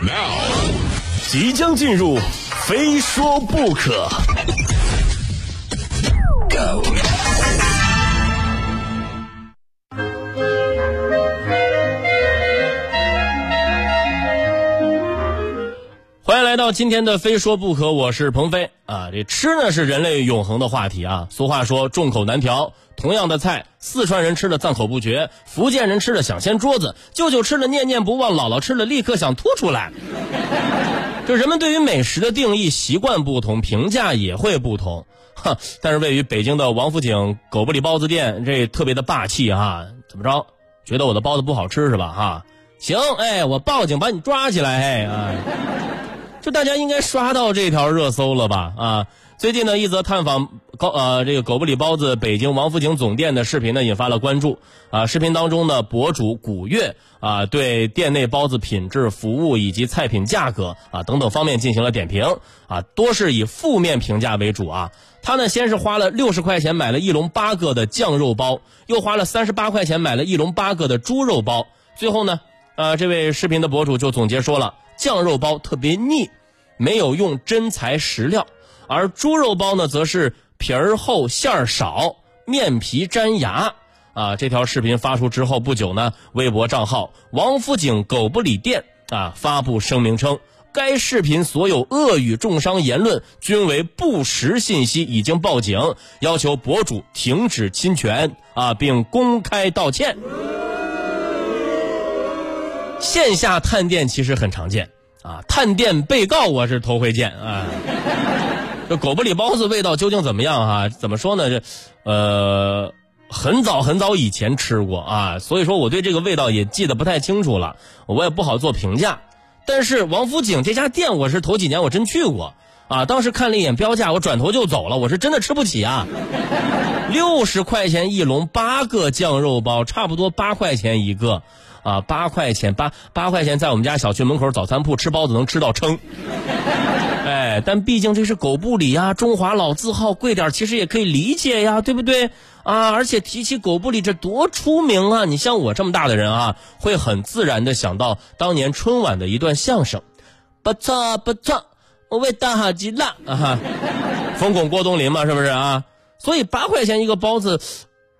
Now，即将进入，非说不可。Go。到今天的《非说不可》，我是鹏飞啊。这吃呢是人类永恒的话题啊。俗话说众口难调，同样的菜，四川人吃的赞口不绝，福建人吃的想掀桌子，舅舅吃的念念不忘，姥姥吃的立刻想吐出来。就人们对于美食的定义习惯不同，评价也会不同。哈，但是位于北京的王府井狗不理包子店，这特别的霸气啊！怎么着？觉得我的包子不好吃是吧？哈，行，哎，我报警把你抓起来，哎啊！就大家应该刷到这条热搜了吧？啊，最近呢，一则探访高呃这个狗不理包子北京王府井总店的视频呢，引发了关注。啊，视频当中呢，博主古月啊，对店内包子品质、服务以及菜品价格啊等等方面进行了点评。啊，多是以负面评价为主啊。他呢，先是花了六十块钱买了一笼八个的酱肉包，又花了三十八块钱买了一笼八个的猪肉包。最后呢，呃，这位视频的博主就总结说了。酱肉包特别腻，没有用真材实料，而猪肉包呢，则是皮儿厚馅儿少，面皮粘牙。啊，这条视频发出之后不久呢，微博账号王府井狗不理店啊发布声明称，该视频所有恶语重伤言论均为不实信息，已经报警，要求博主停止侵权啊，并公开道歉。线下探店其实很常见啊，探店被告我是头回见啊。这狗不理包子味道究竟怎么样啊？怎么说呢？这，呃，很早很早以前吃过啊，所以说我对这个味道也记得不太清楚了，我也不好做评价。但是王府井这家店我是头几年我真去过啊，当时看了一眼标价，我转头就走了，我是真的吃不起啊。六十块钱一笼，八个酱肉包，差不多八块钱一个。啊，八块钱，八八块钱，在我们家小区门口早餐铺吃包子能吃到撑。哎，但毕竟这是狗不理呀，中华老字号，贵点其实也可以理解呀，对不对？啊，而且提起狗不理，这多出名啊！你像我这么大的人啊，会很自然的想到当年春晚的一段相声，不错不错，味道好极了啊！冯巩、郭冬临嘛，是不是啊？所以八块钱一个包子，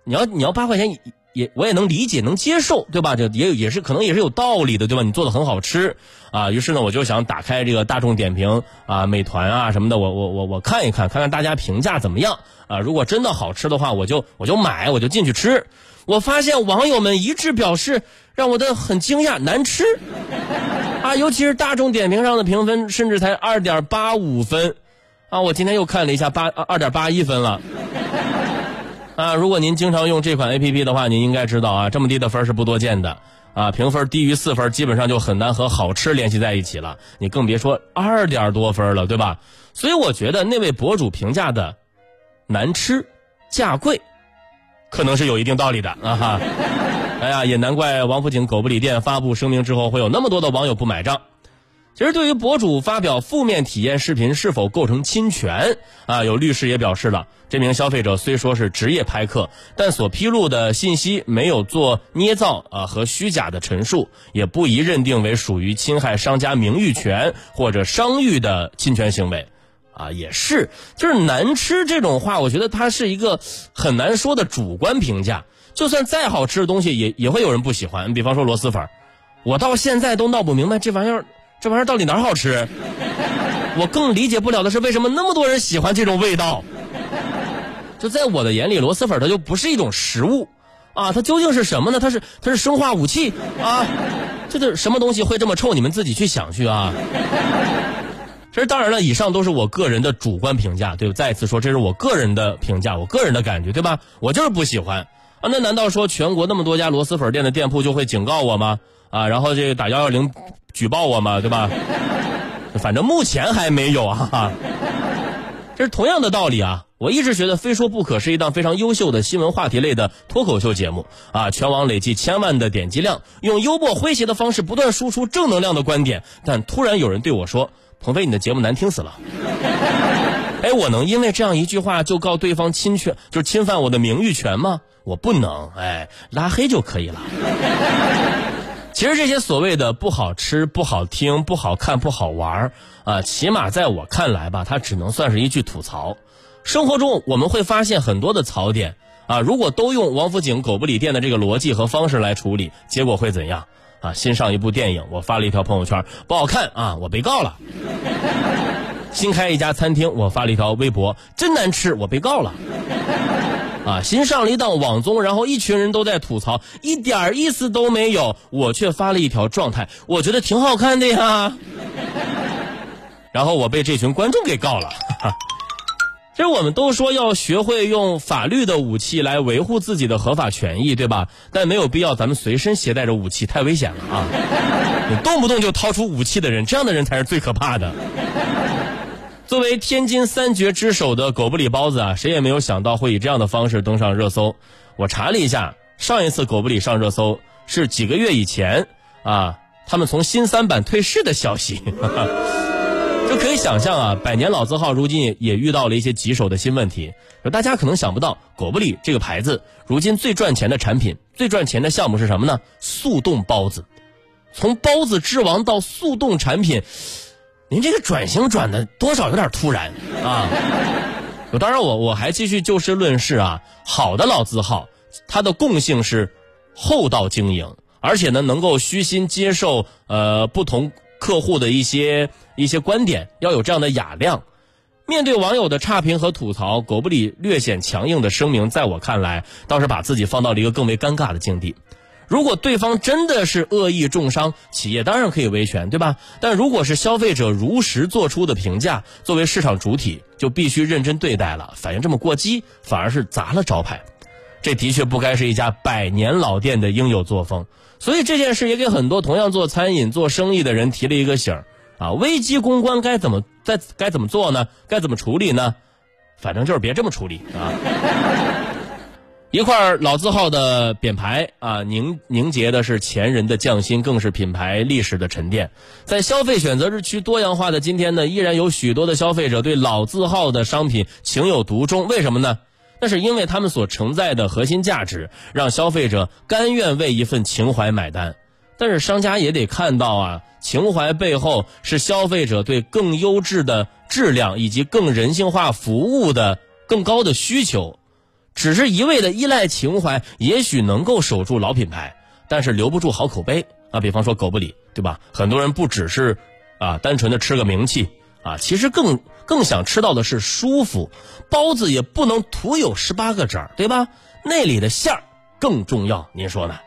你要你要八块钱一。也我也能理解能接受，对吧？这也也是可能也是有道理的，对吧？你做的很好吃啊，于是呢，我就想打开这个大众点评啊、美团啊什么的，我我我我看一看，看看大家评价怎么样啊？如果真的好吃的话，我就我就买，我就进去吃。我发现网友们一致表示让我的很惊讶，难吃啊！尤其是大众点评上的评分甚至才二点八五分啊！我今天又看了一下，八二点八一分了。啊，如果您经常用这款 A P P 的话，您应该知道啊，这么低的分是不多见的，啊，评分低于四分，基本上就很难和好吃联系在一起了，你更别说二点多分了，对吧？所以我觉得那位博主评价的难吃、价贵，可能是有一定道理的啊哈。哎呀，也难怪王府井狗不理店发布声明之后，会有那么多的网友不买账。其实，对于博主发表负面体验视频是否构成侵权啊？有律师也表示了，这名消费者虽说是职业拍客，但所披露的信息没有做捏造啊和虚假的陈述，也不宜认定为属于侵害商家名誉权或者商誉的侵权行为。啊，也是，就是难吃这种话，我觉得它是一个很难说的主观评价。就算再好吃的东西，也也会有人不喜欢。比方说螺蛳粉，我到现在都闹不明白这玩意儿。这玩意儿到底哪儿好吃？我更理解不了的是，为什么那么多人喜欢这种味道？就在我的眼里，螺蛳粉它就不是一种食物啊，它究竟是什么呢？它是它是生化武器啊？这是什么东西会这么臭？你们自己去想去啊！其实当然了，以上都是我个人的主观评价，对吧？再一次说，这是我个人的评价，我个人的感觉，对吧？我就是不喜欢啊！那难道说全国那么多家螺蛳粉店的店铺就会警告我吗？啊，然后这个打幺幺零。举报我嘛，对吧？反正目前还没有啊。这是同样的道理啊。我一直觉得《非说不可》是一档非常优秀的新闻话题类的脱口秀节目啊，全网累计千万的点击量，用幽默诙谐的方式不断输出正能量的观点。但突然有人对我说：“鹏飞，你的节目难听死了。”哎，我能因为这样一句话就告对方侵权，就是侵犯我的名誉权吗？我不能，哎，拉黑就可以了。其实这些所谓的不好吃、不好听、不好看、不好玩儿啊，起码在我看来吧，它只能算是一句吐槽。生活中我们会发现很多的槽点啊，如果都用王府井狗不理店的这个逻辑和方式来处理，结果会怎样？啊，新上一部电影，我发了一条朋友圈，不好看啊，我被告了。新开一家餐厅，我发了一条微博，真难吃，我被告了。啊，新上了一档网综，然后一群人都在吐槽，一点意思都没有，我却发了一条状态，我觉得挺好看的呀。然后我被这群观众给告了。其实我们都说要学会用法律的武器来维护自己的合法权益，对吧？但没有必要咱们随身携带着武器，太危险了啊！动不动就掏出武器的人，这样的人才是最可怕的。作为天津三绝之首的狗不理包子啊，谁也没有想到会以这样的方式登上热搜。我查了一下，上一次狗不理上热搜是几个月以前啊，他们从新三板退市的消息。就可以想象啊，百年老字号如今也也遇到了一些棘手的新问题。大家可能想不到，狗不理这个牌子如今最赚钱的产品、最赚钱的项目是什么呢？速冻包子。从包子之王到速冻产品，您这个转型转的多少有点突然啊。当然，我我还继续就事论事啊。好的老字号，它的共性是厚道经营，而且呢能够虚心接受呃不同。客户的一些一些观点要有这样的雅量。面对网友的差评和吐槽，狗不理略显强硬的声明，在我看来倒是把自己放到了一个更为尴尬的境地。如果对方真的是恶意重伤，企业当然可以维权，对吧？但如果是消费者如实做出的评价，作为市场主体就必须认真对待了。反应这么过激，反而是砸了招牌。这的确不该是一家百年老店的应有作风。所以这件事也给很多同样做餐饮、做生意的人提了一个醒啊！危机公关该怎么在该怎么做呢？该怎么处理呢？反正就是别这么处理啊！一块老字号的匾牌啊，凝凝结的是前人的匠心，更是品牌历史的沉淀。在消费选择日趋多样化的今天呢，依然有许多的消费者对老字号的商品情有独钟。为什么呢？那是因为他们所承载的核心价值，让消费者甘愿为一份情怀买单。但是商家也得看到啊，情怀背后是消费者对更优质的质量以及更人性化服务的更高的需求。只是一味的依赖情怀，也许能够守住老品牌，但是留不住好口碑啊。比方说狗不理，对吧？很多人不只是啊单纯的吃个名气。啊，其实更更想吃到的是舒服，包子也不能徒有十八个褶，对吧？那里的馅儿更重要，您说呢？